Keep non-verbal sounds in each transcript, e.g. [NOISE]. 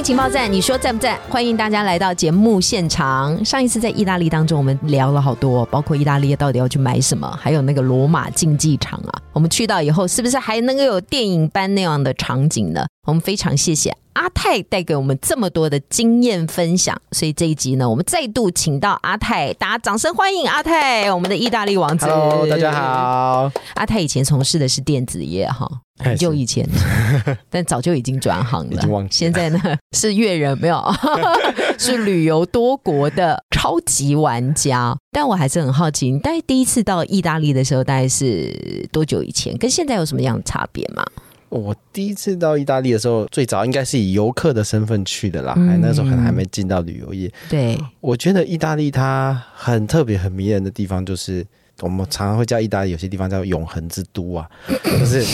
意情报站，你说赞不赞？欢迎大家来到节目现场。上一次在意大利当中，我们聊了好多，包括意大利到底要去买什么，还有那个罗马竞技场啊。我们去到以后，是不是还能够有电影般那样的场景呢？我们非常谢谢阿泰带给我们这么多的经验分享，所以这一集呢，我们再度请到阿泰，大家掌声欢迎阿泰，我们的意大利王子。Hello，大家好。阿泰以前从事的是电子业哈，很久以前，[LAUGHS] 但早就已经转行了。现在呢是越人没有，[LAUGHS] 是旅游多国的超级玩家。但我还是很好奇，你大概第一次到意大利的时候，大概是多久以前？跟现在有什么样的差别吗？我第一次到意大利的时候，最早应该是以游客的身份去的啦，嗯还那时候可能还没进到旅游业。对，我觉得意大利它很特别、很迷人的地方，就是我们常常会叫意大利有些地方叫永恒之都啊，就是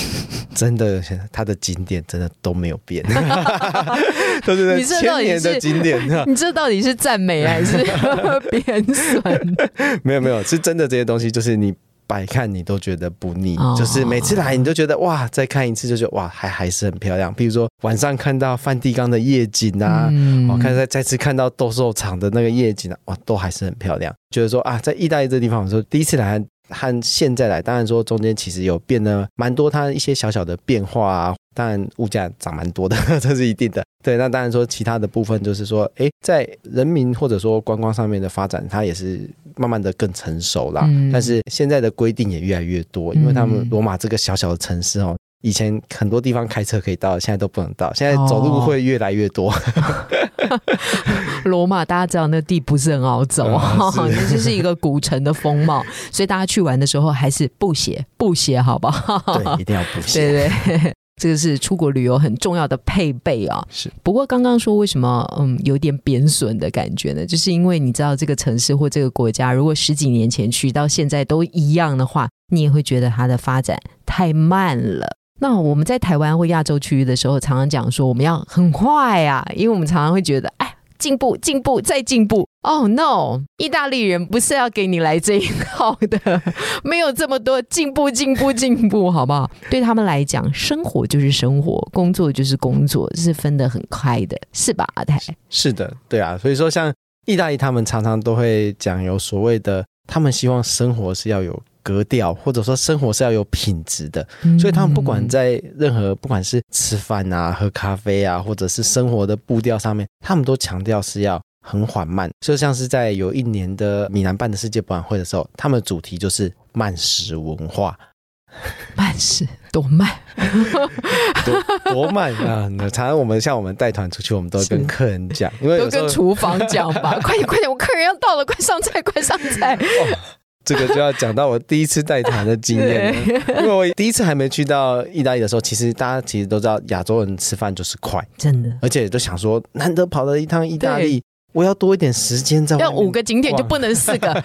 真的它的景点真的都没有变，[LAUGHS] 都是你这到底千年的是景点。[LAUGHS] 你这到底是赞美还是 [LAUGHS] 贬损？没有没有，是真的这些东西，就是你百看你都觉得不腻，哦就是每次来你都觉得哇，再看一次就觉得哇，还还是很漂亮。比如说晚上看到梵蒂冈的夜景啊，嗯我、看再再次看到斗兽场的那个夜景啊，哇，都还是很漂亮。觉得说啊，在意大利这地方，我说第一次来和现在来，当然说中间其实有变得蛮多，它一些小小的变化啊。当然物价涨蛮多的，[LAUGHS] 这是一定的。对，那当然说其他的部分就是说，哎，在人民或者说观光上面的发展，它也是慢慢的更成熟啦。嗯但是现在的规定也越来越多，因为他们嗯罗马这个小小的城市哦。以前很多地方开车可以到，现在都不能到。现在走路会越来越多。[LAUGHS] 罗马大家知道那地不是很好走，嗯 [LAUGHS] 是那就是一个古城的风貌，所以大家去玩的时候还是布鞋，布鞋好不好？对，一定要布鞋。对对。这个是出国旅游很重要的配备啊。是，不过刚刚说为什么嗯有点贬损的感觉呢？就是因为你知道这个城市或这个国家，如果十几年前去到现在都一样的话，你也会觉得它的发展太慢了。那我们在台湾或亚洲区域的时候，常常讲说我们要很快啊，因为我们常常会觉得，哎，进步、进步再进步。Oh no！意大利人不是要给你来这一套的，[LAUGHS] 没有这么多进步、进步、进步，好不好？对他们来讲，生活就是生活，工作就是工作，是分得很开的，是吧？阿泰，是的，对啊。所以说，像意大利，他们常常都会讲有所谓的，他们希望生活是要有格调，或者说生活是要有品质的。所以他们不管在任何，不管是吃饭啊、喝咖啡啊，或者是生活的步调上面，他们都强调是要很缓慢。就像是在有一年的米兰办的世界博览会的时候，他们的主题就是慢食文化，慢食多慢，[LAUGHS] 多多慢啊！常常我们像我们带团出去，我们都会跟客人讲，因为都跟厨房讲吧，[LAUGHS] 快点快点，我客人要到了，快上菜，快上菜。这个就要讲到我第一次带团的经验了。[LAUGHS] 因为我第一次还没去到意大利的时候，其实大家其实都知道亚洲人吃饭就是快，真的，而且都想说难得跑了一趟意大利，我要多一点时间在要五个景点就不能四个。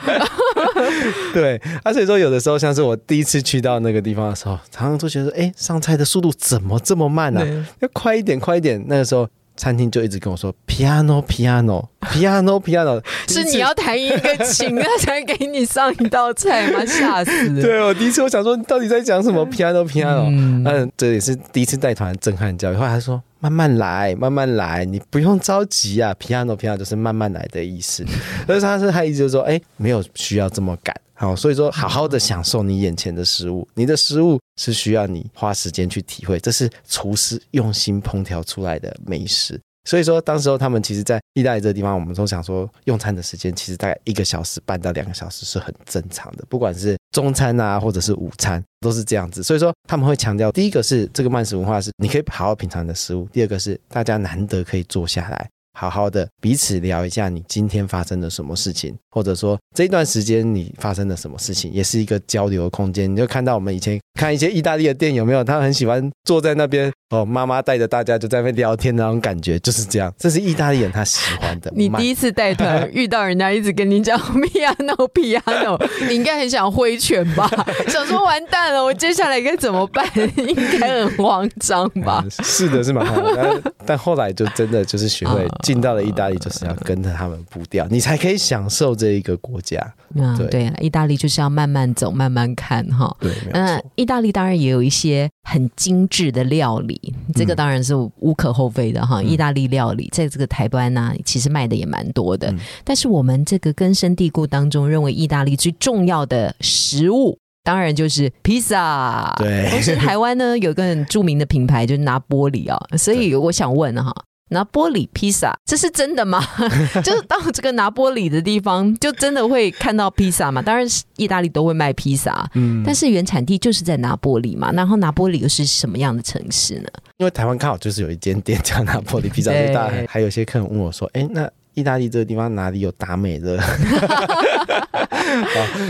[LAUGHS] 对，而且说有的时候像是我第一次去到那个地方的时候，常常都觉得哎上菜的速度怎么这么慢啊？要快一点，快一点。那个时候餐厅就一直跟我说 piano piano piano piano，[LAUGHS] 是你要弹一个琴，他才给你上一道菜吗？[LAUGHS] 吓死了！对我第一次我想说你到底在讲什么 piano piano？嗯嗯，这也是第一次带团震撼教育。后来他说慢慢来，慢慢来，你不用着急啊。piano piano 就是慢慢来的意思。但是他是他一直就说，哎，没有需要这么赶。好，所以说好好的享受你眼前的食物，你的食物是需要你花时间去体会，这是厨师用心烹调出来的美食。所以说，当时候他们其实，在意大利这个地方，我们都想说，用餐的时间其实大概一个小时半到两个小时是很正常的，不管是中餐啊，或者是午餐，都是这样子。所以说，他们会强调，第一个是这个慢食文化是你可以好好品尝你的食物，第二个是大家难得可以坐下来。好好的彼此聊一下你今天发生了什么事情，或者说这段时间你发生了什么事情，也是一个交流的空间。你就看到我们以前看一些意大利的店有没有？他很喜欢坐在那边哦，妈妈带着大家就在那边聊天的那种感觉，就是这样。这是意大利人他喜欢的。[LAUGHS] 你第一次带团遇到人家一直跟你讲 piano [LAUGHS] piano，你应该很想挥拳吧？想说完蛋了，我接下来该怎么办？应该很慌张吧？[LAUGHS] 是的，是蛮慌的。但但后来就真的就是学会进到了意大利，就是要跟着他们步调，你才可以享受这一个国家。嗯，对，意大利就是要慢慢走，慢慢看哈。对，嗯，意大利当然也有一些很精致的料理，这个当然是无可厚非的哈。意大利料理在这个台湾呢，其实卖的也蛮多的。但是我们这个根深蒂固当中，认为意大利最重要的食物，当然就是披萨。对，同时台湾呢有个很著名的品牌就是拿玻璃啊，所以我想问哈。拿玻璃披萨，这是真的吗？[LAUGHS] 就是到这个拿玻璃的地方，就真的会看到披萨嘛？当然是意大利都会卖披萨，嗯，但是原产地就是在拿玻里嘛。然后拿玻里又是什么样的城市呢？因为台湾刚好就是有一间店叫拿玻里披萨，所以大家还有些客人问我说：“哎，那意大利这个地方哪里有达美乐？[LAUGHS] ”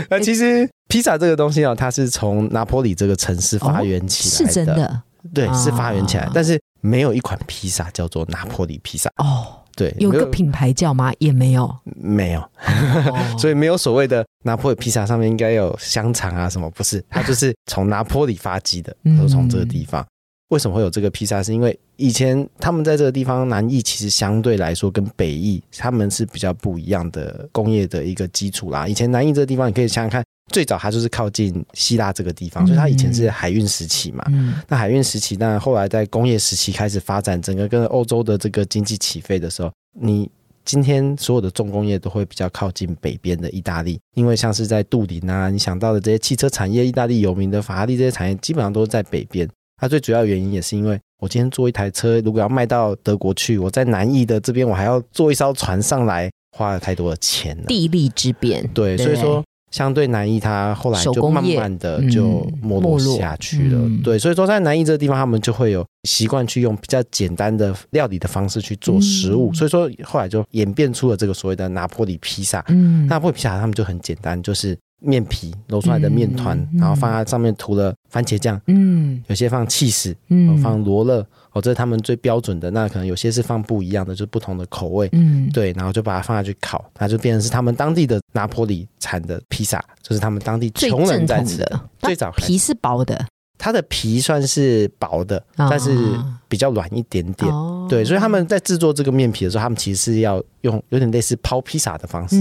那其实披萨这个东西哦，它是从拿玻里这个城市发源起来的，是真的，对，是发源起来，但是。没有一款披萨叫做拿破里披萨哦，对，有个品牌叫吗？也没有，没有，[LAUGHS] 所以没有所谓的拿破里披萨上面应该有香肠啊什么？不是，[LAUGHS] 它就是从拿破里发迹的，都从这个地方。为什么会有这个披萨？是因为以前他们在这个地方，南艺其实相对来说跟北艺他们是比较不一样的工业的一个基础啦。以前南艺这个地方，你可以想想看。最早它就是靠近希腊这个地方，所以它以前是海运时期嘛。那海运时期，那后来在工业时期开始发展，整个跟欧洲的这个经济起飞的时候，你今天所有的重工业都会比较靠近北边的意大利，因为像是在杜林啊，你想到的这些汽车产业，意大利有名的法拉利这些产业，基本上都是在北边。它最主要原因也是因为我今天坐一台车，如果要卖到德国去，我在南意的这边，我还要坐一艘船上来，花了太多的钱了。地利之便，对，所以说。相对南艺，它后来就慢慢的就没落下去了。对，所以说在南艺这个地方，他们就会有习惯去用比较简单的料理的方式去做食物。所以说后来就演变出了这个所谓的拿破里披萨。拿破里披萨他们就很简单，就是面皮揉出来的面团，然后放在上面涂了番茄酱，嗯，有些放气死，嗯，放罗勒。哦，这是他们最标准的。那可能有些是放不一样的，就是不同的口味。嗯，对，然后就把它放下去烤，它就变成是他们当地的拿坡里产的披萨，就是他们当地穷人在吃的。最早皮是薄的。它的皮算是薄的，但是比较软一点点。对，所以他们在制作这个面皮的时候，他们其实是要用有点类似抛披萨的方式，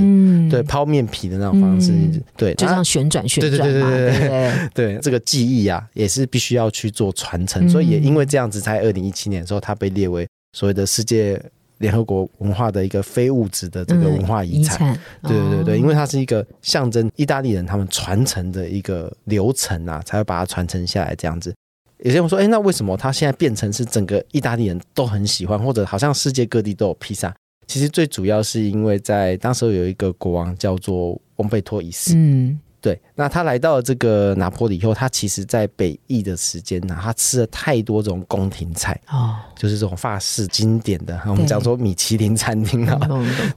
对，抛面皮的那种方式，对，就像旋转旋转嘛。对对对对 [LAUGHS] 对，这个技艺啊，也是必须要去做传承。所以也因为这样子，在二零一七年的时候，它被列为所谓的世界。联合国文化的一个非物质的这个文化遗产，对对对对，因为它是一个象征意大利人他们传承的一个流程啊，才会把它传承下来这样子。有些人说，哎，那为什么它现在变成是整个意大利人都很喜欢，或者好像世界各地都有披萨？其实最主要是因为在当时有一个国王叫做翁贝托一世，嗯。对，那他来到这个拿坡里以后，他其实在北翼的时间呢，他吃了太多种宫廷菜哦，就是这种法式经典的，我们讲说米其林餐厅啊，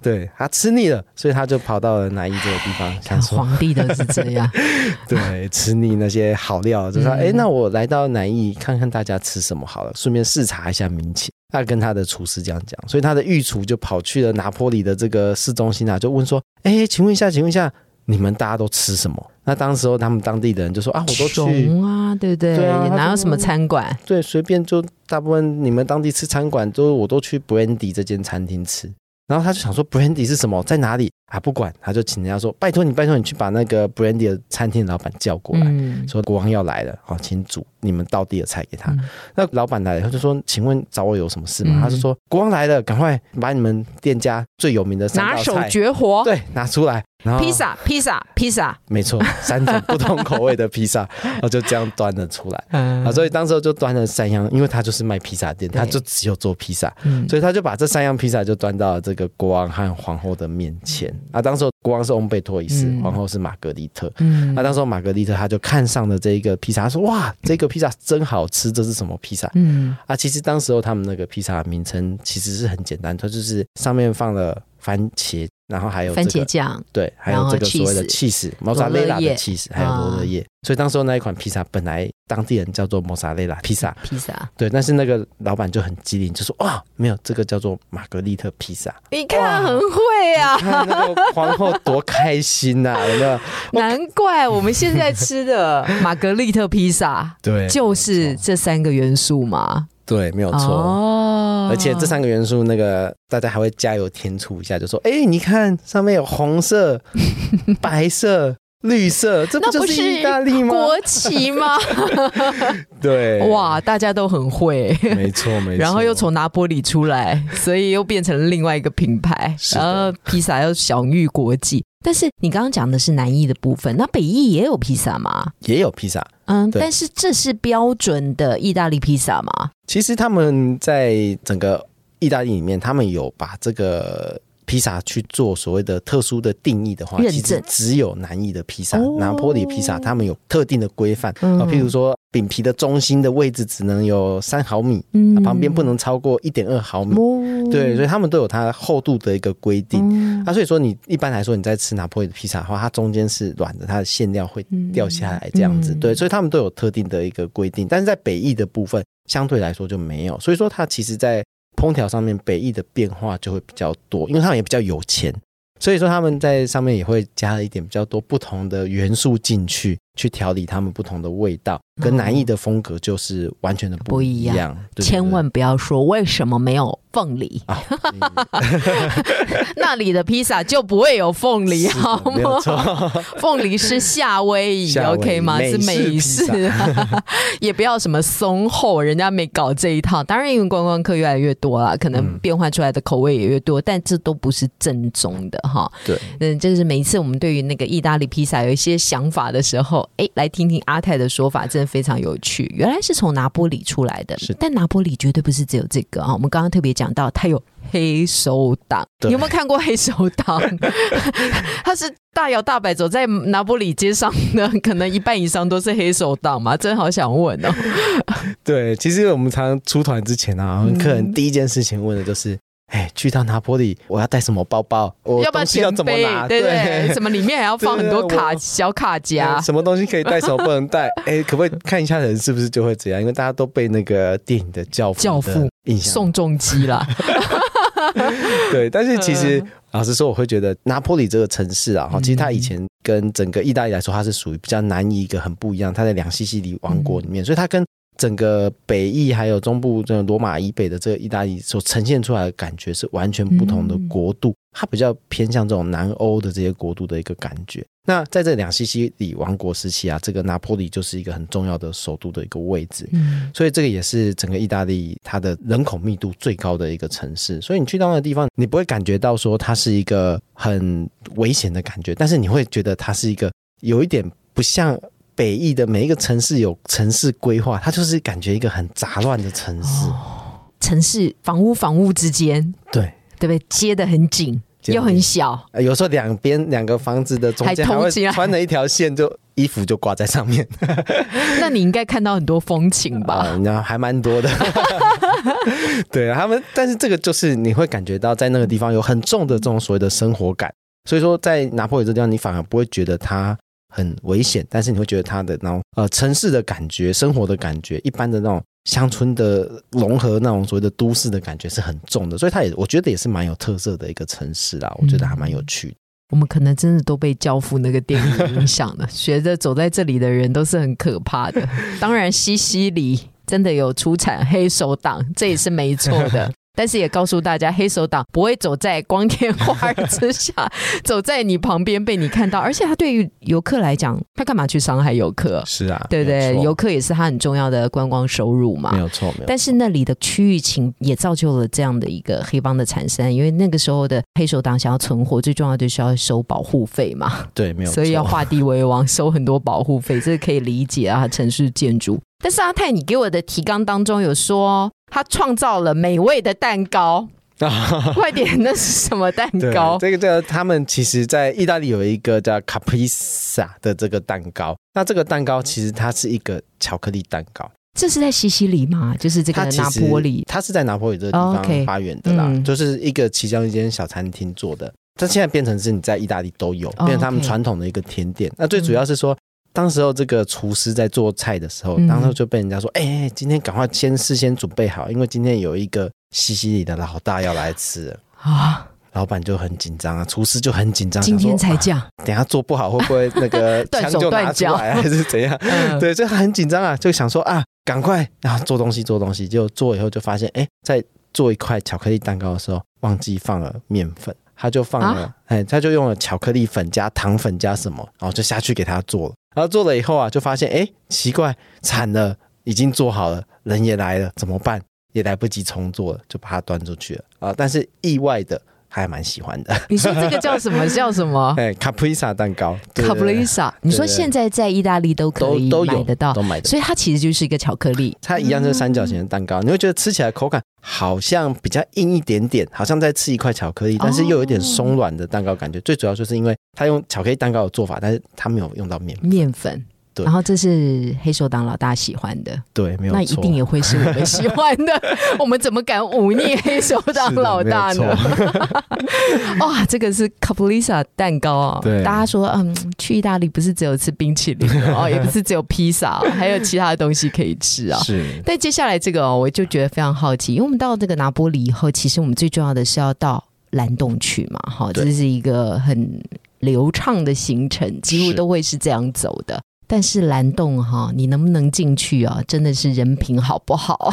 对他吃腻了，所以他就跑到了南翼这个地方，想说皇帝都是这样，[LAUGHS] 对，吃腻那些好料，就说哎，那我来到南翼看看大家吃什么好了，顺便视察一下民情。他跟他的厨师这样讲，所以他的御厨就跑去了拿破里的这个市中心啊，就问说，哎，请问一下，请问一下。你们大家都吃什么？那当时候他们当地的人就说啊，我都去啊，对不对？对啊，哪有什么餐馆？对，随便就大部分你们当地吃餐馆，都我都去 Brandy 这间餐厅吃。然后他就想说，Brandy 是什么，在哪里啊？不管，他就请人家说，拜托你，拜托你去把那个 Brandy 的餐厅老板叫过来，说国王要来了，好，请煮你们当地的菜给他。那老板来了，他就说，请问找我有什么事吗？他就说，国王来了，赶快把你们店家最有名的拿手绝活，对，拿出来。然后披萨，披萨，披萨，没错，三种不同口味的披萨，然 [LAUGHS] 后就这样端了出来。啊，所以当时就端了三样，因为他就是卖披萨店，他就只有做披萨，所以他就把这三样披萨就端到了这个国王和皇后的面前。啊，当时国王是翁贝托一世，皇后是玛格丽特。嗯，那当时玛格丽特她就看上了这一个披萨，他说：“哇，这个披萨真好吃，这是什么披萨？”嗯，啊，其实当时候他们那个披萨名称其实是很简单，它就是上面放了番茄。然后还有番这个茄酱，对，还有这个所谓的 cheese cheese 摩萨雷拉的罗勒叶 cheese，还有罗勒叶。所以当时候那一款披萨本来当地人叫做摩萨雷拉披萨，披萨，对，但是那个老板就很机灵，就说哇，没有这个叫做玛格丽特披萨。你看很会啊。看那个皇后多开心呐、[LAUGHS] 有没有？难怪我们现在吃的玛格丽特披萨 [LAUGHS] 对就是这三个元素嘛。对，没有错。哦而且这三个元素，那个大家还会加油添醋一下，就说：“哎、你看上面有红色、白色、绿色，这不就是意大利吗国旗吗？？” [LAUGHS] 对，，哇，大家都很会。没错没错。然后又从拿玻里出来，所以又变成了另外一个品牌。然后披萨又享誉国际。但是你刚刚讲的是南艺的部分，那北艺也有披萨吗？也有披萨。嗯，但是这是标准的意大利披萨吗？其实他们在整个意大利里面，他们有把这个披萨去做所谓的特殊的定义的话，其实只有南意的披萨、哦拿坡里披萨，他们有特定的规范嗯啊，譬如说饼皮的中心的位置只能有三毫米，嗯旁边不能超过一点二毫米。哦对，所以他们都有它厚度的一个规定。嗯啊，所以说你一般来说你在吃拿破里的披萨的话，它中间是软的，它的馅料会掉下来这样子。嗯对，所以他们都有特定的一个规定，但是在北翼的部分相对来说就没有。所以说它其实在空调上面，北翼的变化就会比较多，因为他们也比较有钱。所以说他们在上面也会加了一点比较多不同的元素进去，去调理他们不同的味道，跟南艺的风格就是完全的不一样千万不要说为什么没有凤梨，啊，[LAUGHS] 那里的披萨就不会有凤梨，好吗？[LAUGHS] 凤梨是夏威夷，OK 吗？是美披式，[LAUGHS] 也不要什么松厚，人家没搞这一套。当然，因为观光客越来越多了，可能嗯变换出来的口味也越多，但这都不是正宗的哈。对，嗯，就是每一次我们对于那个意大利披萨有一些想法的时候，哎，来听听阿泰的说法，真的非常有趣。原来是从拿玻里出来的是，但拿玻里绝对不是只有这个啊。我们刚刚特别讲到，它有黑手党，你有没有看过黑手党？[LAUGHS] 他是大摇大摆走在拿玻里街上的，可能一半以上都是黑手党嘛，真好想问哦。[LAUGHS] 对，其实我们常常出团之前啊，我们客人第一件事情问的就是。哎，去到拿坡里，我要带什么包包？我要不要钱背怎么拿？？对对，什么里面还要放很多卡小卡夹呃。什么东西可以带，什么不能带？哎，可不可以看一下人是不是就会这样？因为大家都被那个电影的教父教父的印象宋仲基啦，[LAUGHS] 对，但是其实嗯老实说，我会觉得拿坡里这个城市啊，哈，其实它以前跟整个意大利来说，它是属于比较南移一个很不一样。它在两西西里王国里面，所以它跟整个北翼还有中部这个罗马以北的这个意大利所呈现出来的感觉是完全不同的国度。它比较偏向这种南欧的这些国度的一个感觉。那在这两西西里王国时期啊，这个拿坡里就是一个很重要的首都的一个位置。嗯，所以这个也是整个意大利它的人口密度最高的一个城市。所以你去到那个地方，你不会感觉到说它是一个很危险的感觉，但是你会觉得它是一个有一点不像北翼的每一个城市有城市规划，它就是感觉一个很杂乱的城市。城市房屋房屋之间，对。对不对？接的很紧，又很很小。呃有时候两边两个房子的中间还会穿了一条线，就衣服就挂在上面 [LAUGHS] 那你应该看到很多风情啊，吧？[LAUGHS] 那还蛮多的。[LAUGHS] 对啊，他们，但是这个就是你会感觉到在那个地方有很重的这种所谓的生活感，所以说在拿破仑这地方，你反而不会觉得它很危险，但是你会觉得它的那种呃城市的感觉、生活的感觉，一般的那种乡村的融合那种所谓的都市的感觉是很重的，所以它也我觉得也是蛮有特色的一个城市啦，我觉得还蛮有趣的。我们可能真的都被《教父》那个电影影响了，学着走在这里的人都是很可怕的。当然，西西里真的有出产黑手党，这也是没错的。但是也告诉大家，黑手党不会走在光天化日之下，走在你旁边被你看到，[LAUGHS] 而且他对于游客来讲，他干嘛去伤害游客？是啊，对不对？游客也是他很重要的观光收入嘛没。有错，没有错。但是那里的区域情也造就了这样的一个黑帮的产生，因为那个时候的黑手党想要存活，最重要的就是要收保护费嘛，对，没有错，所以要画地为王，收很多保护费，这个可以理解啊，城市建筑。但是阿泰，你给我的提纲当中有说，他创造了美味的蛋糕，[LAUGHS] 快点，那是什么蛋，糕？这个这个他们其实，在意大利有一个叫 Caprisa 的这个蛋糕。那这个蛋糕其实它是一个巧克力蛋糕，这是在西西里吗？就是这个拿它其实坡里。它是在拿坡里这个地方发源的啦，嗯就是一个其中一间小餐厅做的。它现在变成是你在意大利都有，哦变成他们传统的一个甜点。那最主要是说，当时候这个厨师在做菜的时候，嗯。当时候就被人家说：“哎、今天赶快先事先准备好，因为今天有一个西西里的老大要来吃。”啊，老板就很紧张啊，厨师就很紧张，今天才讲，啊等下做不好会不会那个 [LAUGHS] 断手枪就拿断脚出来，[LAUGHS] 还是怎样？[LAUGHS] 嗯。对，就很紧张啊，就想说啊，赶快然后做东西做东西，结果做以后就发现，哎，在做一块巧克力蛋糕的时候忘记放了面粉，他就放了，啊？哎、他就用了巧克力粉加糖粉加什么，然后就下去给他做了，然后做了以后啊，就发现，哎，奇怪，惨了，已经做好了，人也来了，怎么办？也来不及重做了，就把它端出去了啊！但是意外的还蛮喜欢的，[LAUGHS] 你说这个叫什么？[LAUGHS] 叫什么？哎，卡布里萨蛋糕对对对。Caprese？你说现在在意大利都可以都都买得到，都买得到。所以它其实就是一个巧克力。它一样是三角形的蛋糕，你会觉得吃起来口感好像比较硬一点点，好像在吃一块巧克力，但是又有点松软的蛋糕感觉。最主要就是因为它用巧克力蛋糕的做法，但是它没有用到面，面粉，对然后这是黑手党老大喜欢的，对，没有错，那一定也会是我们喜欢的。[LAUGHS] 我们怎么敢忤逆黑手党老大呢？[LAUGHS] 哇，这个是 c a p r i s a 蛋糕啊！对大家说，嗯，去意大利不是只有吃冰淇淋 [LAUGHS] 哦，也不是只有披萨哦，还有其他的东西可以吃啊。是但接下来这个、哦，我就觉得非常好奇，因为我们到这个拿波里以后，其实我们最重要的是要到蓝洞去嘛，哈，对这是一个很流畅的行程，几乎都会是这样走的。但是蓝洞哈，你能不能进去啊？真的是人品好不好？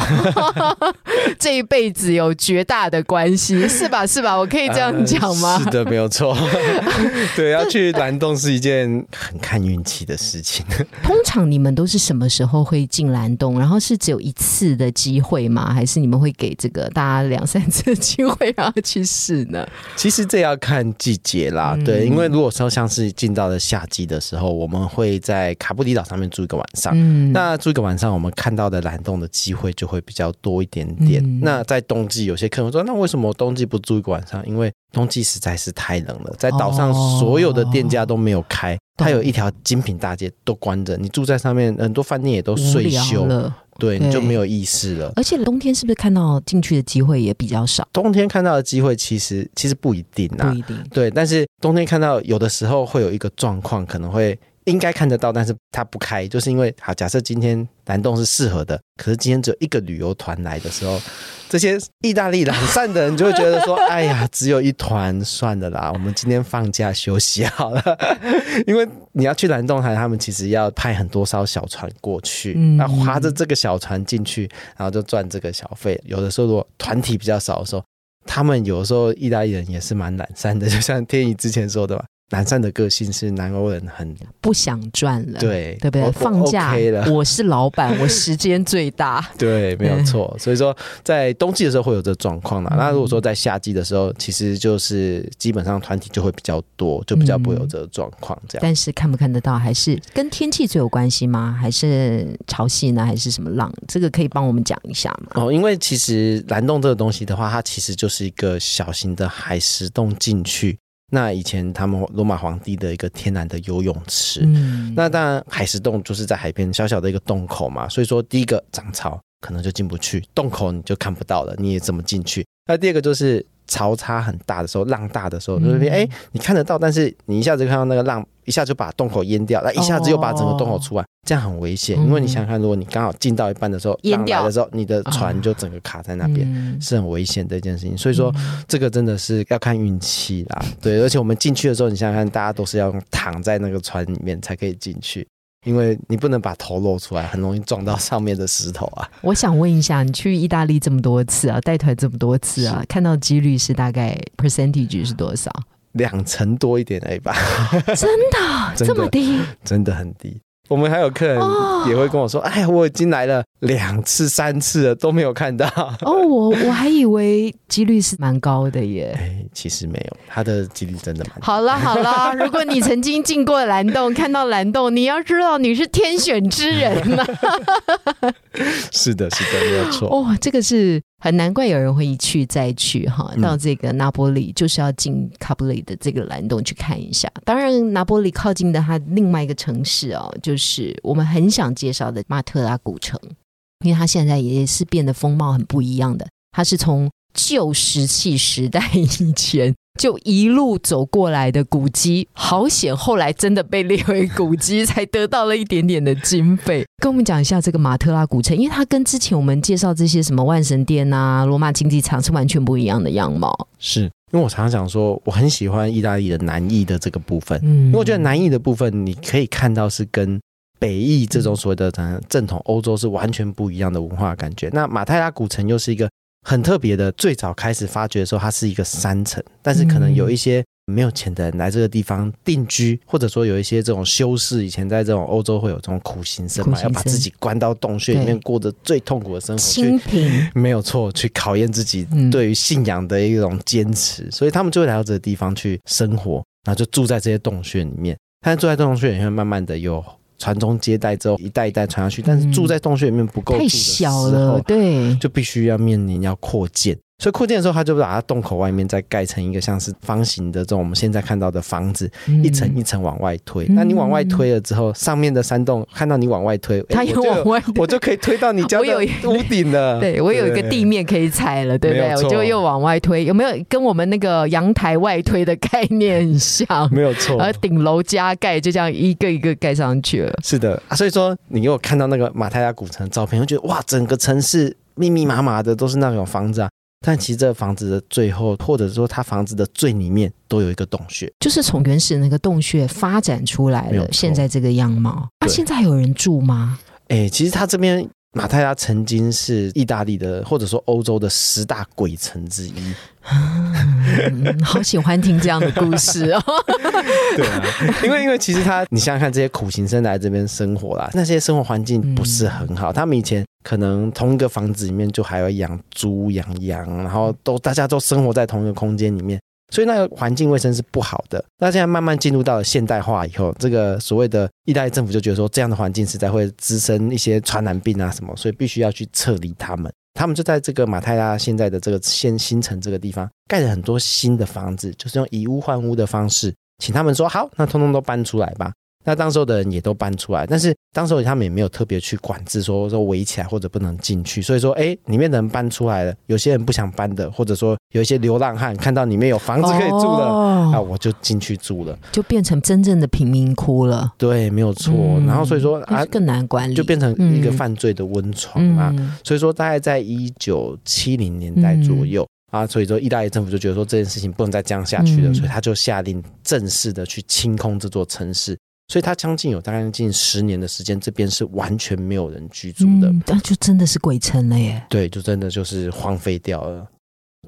[LAUGHS] 这一辈子有绝大的关系，是吧？是吧？我可以这样讲吗？呃是的，没有错。[LAUGHS] 对，要去蓝洞是一件很看运气的事情。通常你们都是什么时候会进蓝洞？然后是只有一次的机会吗？还是你们会给这个大家两三次的机会然后去试呢？其实这要看季节啦，嗯对，因为如果说像是进到了夏季的时候，我们会在卡布里岛上面住一个晚上。嗯，那住一个晚上，我们看到的蓝洞的机会就会比较多一点点。嗯那在冬季，有些客人说，那为什么冬季不住一个晚上？因为冬季实在是太冷了，在岛上哦所有的店家都没有开，懂它有一条精品大街都关着，你住在上面，很多饭店也都睡休，了。对，对你就没有意识了。而且冬天是不是看到进去的机会也比较少？冬天看到的机会其实其实不一定啊不，一定。对，但是冬天看到有的时候会有一个状况，可能会应该看得到，但是它不开，就是因为好，假设今天蓝洞是适合的，可是今天只有一个旅游团来的时候，这些意大利懒散的人就会觉得说，哎呀，只有一团，算了啦，我们今天放假休息好了，因为你要去蓝洞海，他们其实要派很多艘小船过去，嗯那划着这个小船进去，然后就赚这个小费。有的时候如果团体比较少的时候，他们有时候意大利人也是蛮懒散的，就像天宇之前说的吧，懒散的个性是南欧人很不想赚了，对对不对？放假 OK 了，[LAUGHS] 我是老板，[LAUGHS] 我时间最大。对，没有错。所以说，在冬季的时候会有这状况啦。嗯那如果说在夏季的时候，其实就是基本上团体就会比较多，就比较不会有这个状况。这样，但是看不看得到，还是跟天气最有关系吗？还是潮汐呢？还是什么浪？这个可以帮我们讲一下吗？哦，因为其实蓝洞这个东西的话，它其实就是一个小型的海石洞进去。那以前他们罗马皇帝的一个天然的游泳池，嗯，那当然，海石洞就是在海边小小的一个洞口嘛，所以说第一个涨潮可能就进不去，洞口你就看不到了，你也怎么进去？那第二个就是潮差很大的时候，浪大的时候，就是嗯哎、诶你看得到，但是你一下子看到那个浪，一下就把洞口淹掉，那一下子又把整个洞口出来，这样很危险。嗯因为你想想看，如果你刚好进到一半的时候，淹掉的时候，你的啊船就整个卡在那边。嗯是很危险的一件事情，所以说这个真的是要看运气啦。对，而且我们进去的时候，你想想看，大家都是要躺在那个船里面才可以进去，因为你不能把头露出来，很容易撞到上面的石头啊。[LAUGHS] 我想问一下，你去意大利这么多次啊，带团这么多次啊，看到几率是大概 percentage 是多少？两成多一点而已吧，[LAUGHS] 真的真的这么低？真的很低。我们还有客人哦也会跟我说：“哎呀，我已经来了两次、三次了，都没有看到。哦，我我还以为几率是蛮高的”耶。[LAUGHS] 哎，其实没有，它的几率真的蛮低。好了好了，[LAUGHS] 如果你曾经进过蓝洞，看到蓝洞，你要知道你是天选之人呐、[LAUGHS] 是的，是的，没有错。哦，这个是很难怪有人会一去再去哈，嗯到这个拿波里就是要进卡布里的这个蓝洞去看一下。当然，拿波里靠近的它另外一个城市哦，就是我们很想介绍的马特拉古城，因为它现在也是变得风貌很不一样的。它是从旧石器时代以前就一路走过来的古迹，好险！后来真的被列为古迹，才得到了一点点的经费。[LAUGHS] 跟我们讲一下这个马特拉古城，因为它跟之前我们介绍这些什么万神殿啊、罗马竞技场是完全不一样的样貌。是因为我常常讲说，我很喜欢意大利的南意的这个部分，嗯因为我觉得南意的部分你可以看到是跟北意这种所谓的呃正统欧洲是完全不一样的文化感觉。那马泰拉古城又是一个很特别的，最早开始发掘的时候，它是一个山城，但是可能有一些没有钱的人来这个地方定居，或者说有一些这种修士，以前在这种欧洲会有这种苦行僧嘛，要把自己关到洞穴里面，对。过着最痛苦的生活，去清贫，没有错，去考验自己嗯。对于信仰的一种坚持，所以他们就会来到这个地方去生活，然后就住在这些洞穴里面。但是住在洞穴里面，慢慢的有传宗接代之后，一代一代传下去。但是住在洞穴里面不够住太的时候小了，对，就必须要面临要扩建。所以扩建的时候，他就把它洞口外面再盖成一个像是方形的这种我们现在看到的房子，嗯一层一层往外推。嗯那你往外推了之后，上面的山洞看到你往外推，它有诶我就往外我就可以推到你家的我有一屋顶了。[LAUGHS] 对我有一个地面可以踩了，对不对？我就又往外推，有没有跟我们那个阳台外推的概念很像？[LAUGHS] 没有错，而顶楼加盖，就这样一个一个盖上去了。是的啊，所以说你有看到那个马泰亚古城的照片，会觉得哇，整个城市密密麻麻的都是那种房子啊。但其实这个房子的最后，或者说它房子的最里面，都有一个洞穴。就是从原始那个洞穴发展出来了，现在这个样貌。那、对现在还有人住吗？哎，其实它这边马泰拉曾经是意大利的，或者说欧洲的十大鬼城之一。嗯，[LAUGHS] 好喜欢听这样的故事哦。[LAUGHS] 对啊，因为因为其实他，你想想看，这些苦行僧来这边生活啦，那些生活环境不是很好。他们以前可能同一个房子里面就还要养猪、养羊，然后都大家都生活在同一个空间里面，所以那个环境卫生是不好的。那现在慢慢进入到了现代化以后，这个所谓的意大利政府就觉得说，这样的环境实在会滋生一些传染病啊什么，所以必须要去撤离他们。他们就在这个马泰拉现在的这个现新城这个地方盖了很多新的房子，就是用以屋换屋的方式，请他们说好，那通通都搬出来吧。那当时候的人也都搬出来，但是当时候他们也没有特别去管制说说围起来或者不能进去，所以说哎，里面的人搬出来了，有些人不想搬的，或者说有一些流浪汉看到里面有房子可以住的，啊，哦，我就进去住了。就变成真正的贫民窟了。对，没有错。嗯然后所以说啊，更难管理，就变成一个嗯犯罪的温床啊。嗯所以说，大概在一九七零年代左右、啊，所以说意大利政府就觉得说这件事情不能再这样下去了，嗯所以他就下令正式的去清空这座城市。所以他将近有大概近十年的时间，这边是完全没有人居住的。嗯，那就真的是鬼城了耶。对，就真的就是荒废掉了。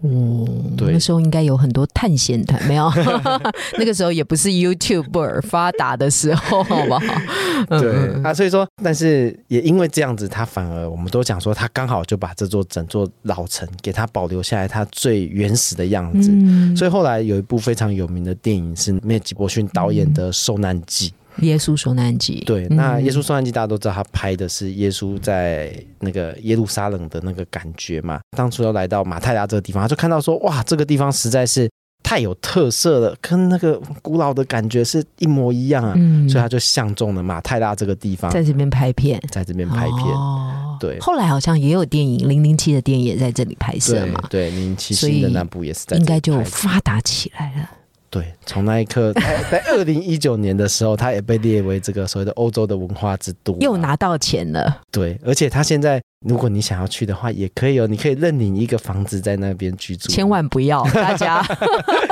哦，对那时候应该有很多探险团，没有？[LAUGHS] 那个时候也不是 YouTuber 发达的时候，好不好？[LAUGHS] 嗯对啊，所以说，但是也因为这样子，他反而我们都讲说，他刚好就把这座整座老城给他保留下来，他最原始的样子。嗯所以后来有一部非常有名的电影是梅吉伯逊导演的《受难记》。耶稣受难记，对，嗯那《耶稣受难记》大家都知道，他拍的是耶稣在那个耶路撒冷的那个感觉嘛。当初要来到马太拉这个地方，他就看到说，哇，这个地方实在是太有特色了，跟那个古老的感觉是一模一样啊。嗯所以他就相中了马太拉这个地方，在这边拍片，在这边拍片。哦对后来好像也有电影《零零七》的电影也在这里拍摄对嘛，对，零零七新的那部也是在应该就发达起来了。对，从那一刻，[LAUGHS] 在在二零一九年的时候，它也被列为这个所谓的欧洲的文化之都嘛，又拿到钱了，对，而且它现在，如果你想要去的话，也可以哦，你可以认领一个房子在那边居住。千万不要，大家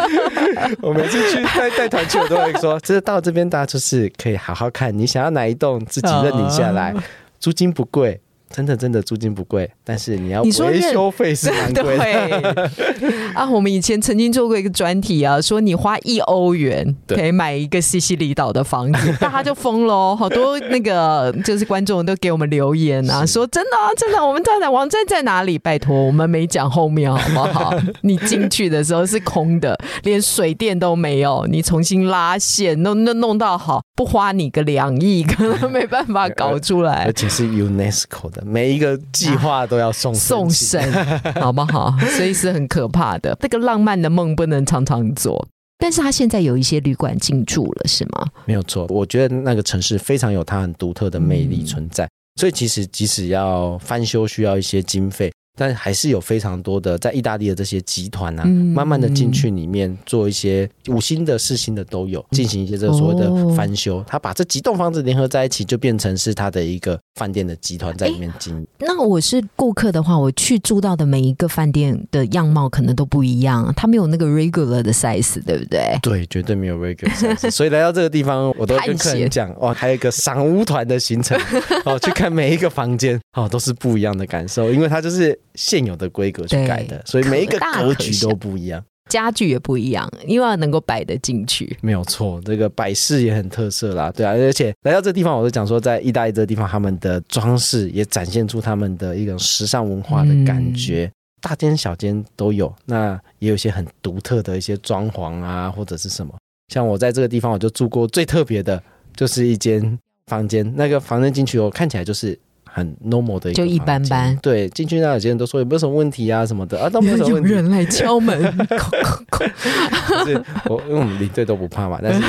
[LAUGHS] 我每次去带带团去，我都会说，这到这边大家就是可以好好看，你想要哪一栋自己认领下来，啊租金不贵。真的真的租金不贵，但是你要维修费是蛮贵的。[LAUGHS] [LAUGHS] 啊，我们以前曾经做过一个专题啊，说你花一欧元可以买一个西西里岛的房子，大家就疯了哦。[LAUGHS] 好多那个就是观众都给我们留言啊，说真的、啊、真的，我们站在网站在哪里？拜托，我们没讲后面好不好？你进去的时候是空的，连水电都没有，你重新拉线弄弄弄到好，不花你个两亿，可能没办法搞出来而。且是 UNESCO 的，每一个计划都要送送神，好不好？所以是很可怕的。这个浪漫的梦不能常常做。但是他现在有一些旅馆进驻了，是吗？没有错，我觉得那个城市非常有它很独特的魅力存在。所以其实即使要翻修需要一些经费，但还是有非常多的在意大利的这些集团啊，嗯慢慢的进去里面做一些五星的、四星的都有，进行一些这个所谓的翻修。他把这几栋房子联合在一起，就变成是他的一个饭店的集团在里面经营。那我是顾客的话，我去住到的每一个饭店的样貌可能都不一样，它没有那个 regular 的 size，对不对？对，绝对没有 regular size。[LAUGHS] 所以来到这个地方，我都跟客人讲，哦，还有一个赏屋团的行程，[LAUGHS] 哦，去看每一个房间，哦，都是不一样的感受，因为它就是现有的规格去改的，所以每一个格局都不一样，家具也不一样，因为要能够摆得进去。没有错，这个摆饰也很特色啦，对啊，而且来到这地方，我就讲说，在意大利这个地方，他们的装饰也展现出他们的一种时尚文化的感觉。嗯大间小间都有，那也有一些很独特的一些装潢啊，或者是什么。像我在这个地方，我就住过最特别的，就是一间房间。那个房间进去哦，看起来就是很 normal 的一个，就一般般。对，进去那有些人都说有没有什么问题啊什么的啊，都没有什么问题。有人来敲门，[LAUGHS] 是我因为我们领队都不怕嘛，但是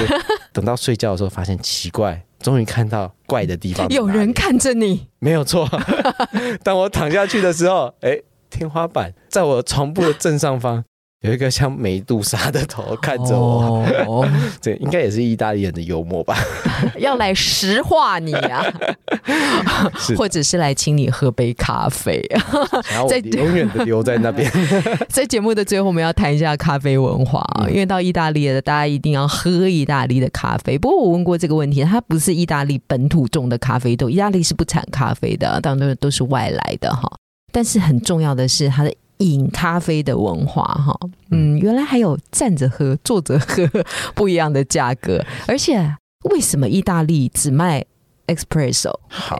等到睡觉的时候发现奇怪，终于看到怪的地方，[LAUGHS] 有人看着你，没有错。[LAUGHS] 当我躺下去的时候，哎。天花板在我床铺的正上方有一个像美杜莎的头看着我，哦、[LAUGHS] 这应该也是意大利人的幽默吧？[LAUGHS] 要来石化你啊，[LAUGHS] 或者是来请你喝杯咖啡，然后永远的留在那边。在节目的最后，我们要谈一下咖啡文化啊，因为到意大利的大家一定要喝意大利的咖啡。不过我问过这个问题，它不是意大利本土种的咖啡豆，意大利是不产咖啡的，当然都是外来的哈。但是很重要的是，它的饮咖啡的文化，哈，嗯，原来还有站着喝、坐着喝 [LAUGHS] 不一样的价格，而且为什么意大利只卖 espresso？好，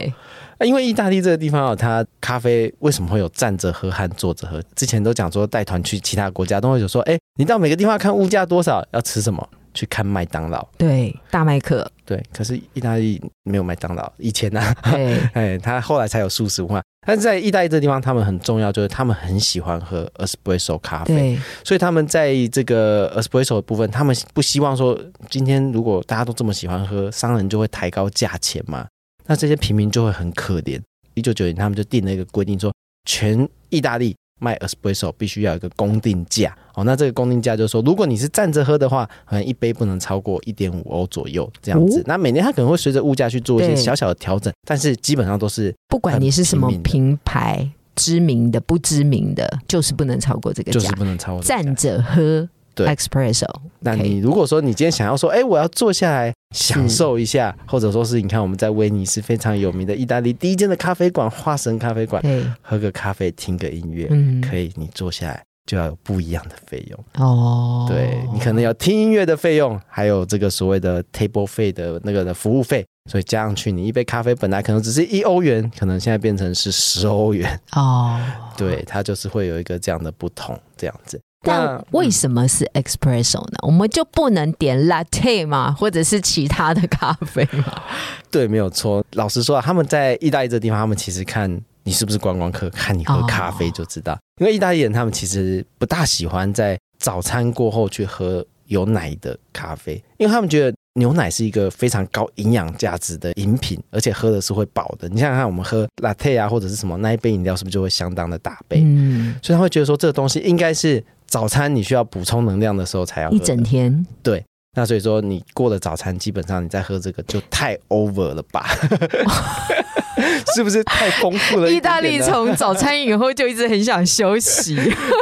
因为意大利这个地方啊，它咖啡为什么会有站着喝和坐着喝？之前都讲说带团去其他国家都会有说，哎，你到每个地方看物价多少，要吃什么？去看麦当劳，对，大麦克，对。可是意大利没有麦当劳，以前呢，对，[LAUGHS] 哎，他后来才有素食文化。但是在意大利这地方，他们很重要，就是他们很喜欢喝 espresso 咖啡，所以他们在这个 espresso 的部分，他们不希望说，今天如果大家都这么喜欢喝，商人就会抬高价钱嘛，那这些平民就会很可怜。一九九零，他们就定了一个规定，说全意大利。卖 espresso 必须要有一个公定价哦，那这个公定价就是说，如果你是站着喝的话，可能一杯不能超过一点五欧左右这样子。那每年它可能会随着物价去做一些小小的调整，但是基本上都是不管你是什么品牌，知名的不知名的，就是不能超过这个价，就是不能超过站着喝。对，espresso。那你如果说你今天想要说，哎，我要坐下来享受一下，或者说是你看我们在威尼斯非常有名的意大利第一间的咖啡馆——花神咖啡馆，喝个咖啡，听个音乐，嗯，可以，你坐下来就要有不一样的费用哦。对你可能要听音乐的费用，还有这个所谓的 table 费的那个的服务费，所以加上去，你一杯咖啡本来可能只是一欧元，可能现在变成是十欧元哦。对，它就是会有一个这样的不同，这样子。但为什么是 espresso 呢？我们就不能点 latte 吗？或者是其他的咖啡吗？[LAUGHS] 对，没有错。老实说啊，他们在意大利这地方，他们其实看你是不是观光客，看你喝咖啡就知道。因为意大利人他们其实不大喜欢在早餐过后去喝有奶的咖啡，因为他们觉得牛奶是一个非常高营养价值的饮品，而且喝的是会饱的。你想想看，我们喝 latte 啊，或者是什么那一杯饮料，是不是就会相当的大杯？嗯，所以他会觉得说这个东西应该是。早餐你需要补充能量的时候才要一整天，对，那所以说你过了早餐，基本上你再喝这个就太 over 了吧？[LAUGHS] 是不是太丰富了？意大利从早餐以后就一直很想休息，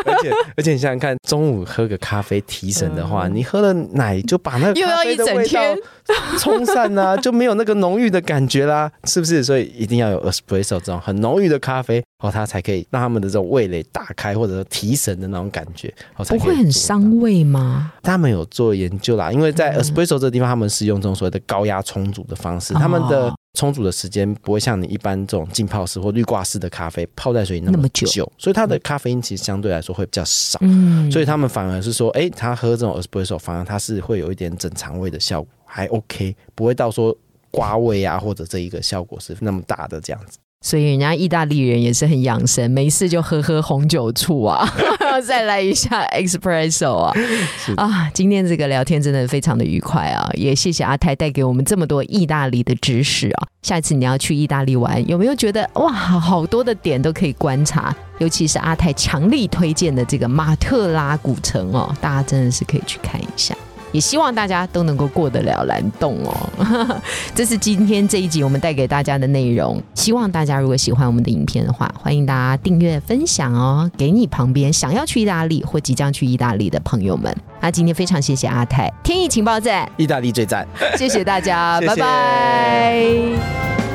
而且而且你想想看，中午喝个咖啡提神的话，你喝了奶就把那又要一整天冲散啦，就没有那个浓郁的感觉啦，是不是？所以一定要有 espresso 这种很浓郁的咖啡，哦，它才可以让他们的这种味蕾打开，或者说提神的那种感觉，不会很伤胃吗？他们有做研究啦，因为在 espresso 这个地方，他们是用这种所谓的高压冲煮的方式，他们的。冲煮的时间不会像你一般这种浸泡式或滤挂式的咖啡泡在水里那么久，所以它的咖啡因其实相对来说会比较少。嗯，所以他们反而是说，哎，他喝这种 espresso，反而它是会有一点整肠胃的效果，还 OK，不会到说刮胃啊或者这一个效果是那么大的这样子。所以人家意大利人也是很养生，没事就喝喝红酒醋啊，[LAUGHS] 再来一下 espresso 啊啊！今天这个聊天真的非常的愉快啊，也谢谢阿泰带给我们这么多意大利的知识啊。下次你要去意大利玩，有没有觉得哇，好多的点都可以观察？尤其是阿泰强力推荐的这个马特拉古城哦，大家真的是可以去看一下。也希望大家都能够过得了蓝洞哦。[LAUGHS] 这是今天这一集我们带给大家的内容。希望大家如果喜欢我们的影片的话，欢迎大家订阅分享哦，给你旁边想要去意大利或即将去意大利的朋友们。那今天非常谢谢阿泰，天意情报站，意大利最赞，谢谢大家，[LAUGHS] 拜拜。